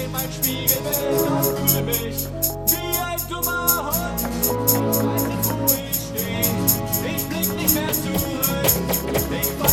seh mein Spiegelbild und fühle mich wie ein dummer Hund. Ich weiß nicht, wo ich steh, ich blick nicht mehr zurück. Ich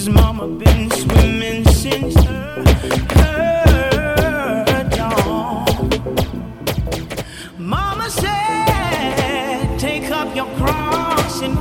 His mama been swimming since her, her dawn. Mama said, take up your cross and